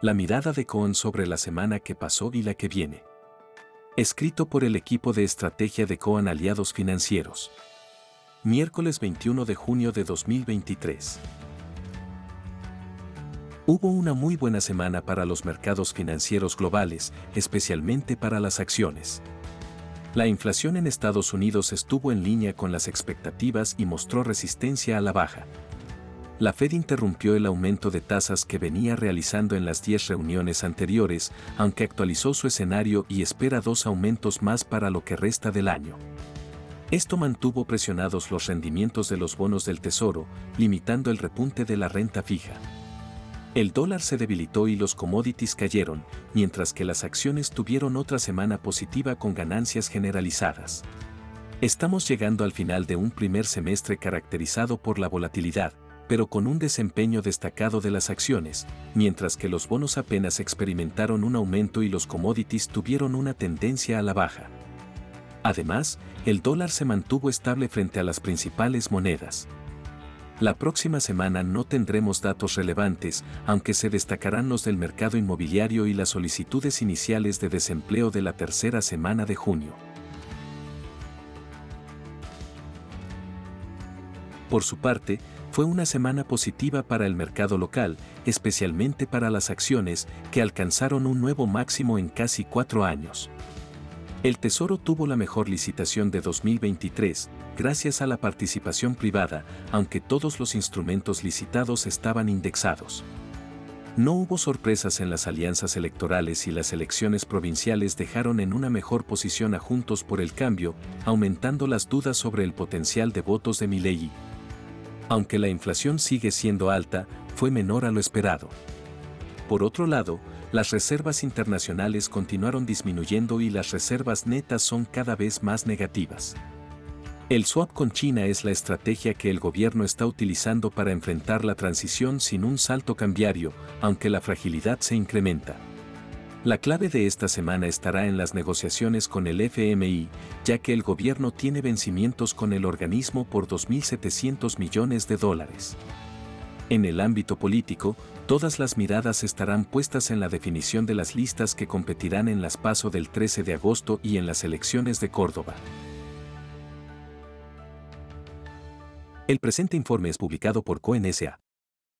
La mirada de Cohen sobre la semana que pasó y la que viene. Escrito por el equipo de estrategia de Cohen Aliados Financieros. Miércoles 21 de junio de 2023. Hubo una muy buena semana para los mercados financieros globales, especialmente para las acciones. La inflación en Estados Unidos estuvo en línea con las expectativas y mostró resistencia a la baja, la Fed interrumpió el aumento de tasas que venía realizando en las 10 reuniones anteriores, aunque actualizó su escenario y espera dos aumentos más para lo que resta del año. Esto mantuvo presionados los rendimientos de los bonos del Tesoro, limitando el repunte de la renta fija. El dólar se debilitó y los commodities cayeron, mientras que las acciones tuvieron otra semana positiva con ganancias generalizadas. Estamos llegando al final de un primer semestre caracterizado por la volatilidad, pero con un desempeño destacado de las acciones, mientras que los bonos apenas experimentaron un aumento y los commodities tuvieron una tendencia a la baja. Además, el dólar se mantuvo estable frente a las principales monedas. La próxima semana no tendremos datos relevantes, aunque se destacarán los del mercado inmobiliario y las solicitudes iniciales de desempleo de la tercera semana de junio. Por su parte, fue una semana positiva para el mercado local, especialmente para las acciones, que alcanzaron un nuevo máximo en casi cuatro años. El Tesoro tuvo la mejor licitación de 2023, gracias a la participación privada, aunque todos los instrumentos licitados estaban indexados. No hubo sorpresas en las alianzas electorales y las elecciones provinciales dejaron en una mejor posición a Juntos por el Cambio, aumentando las dudas sobre el potencial de votos de Milei, aunque la inflación sigue siendo alta, fue menor a lo esperado. Por otro lado, las reservas internacionales continuaron disminuyendo y las reservas netas son cada vez más negativas. El swap con China es la estrategia que el gobierno está utilizando para enfrentar la transición sin un salto cambiario, aunque la fragilidad se incrementa. La clave de esta semana estará en las negociaciones con el FMI, ya que el gobierno tiene vencimientos con el organismo por 2.700 millones de dólares. En el ámbito político, todas las miradas estarán puestas en la definición de las listas que competirán en las PASO del 13 de agosto y en las elecciones de Córdoba. El presente informe es publicado por CONSA.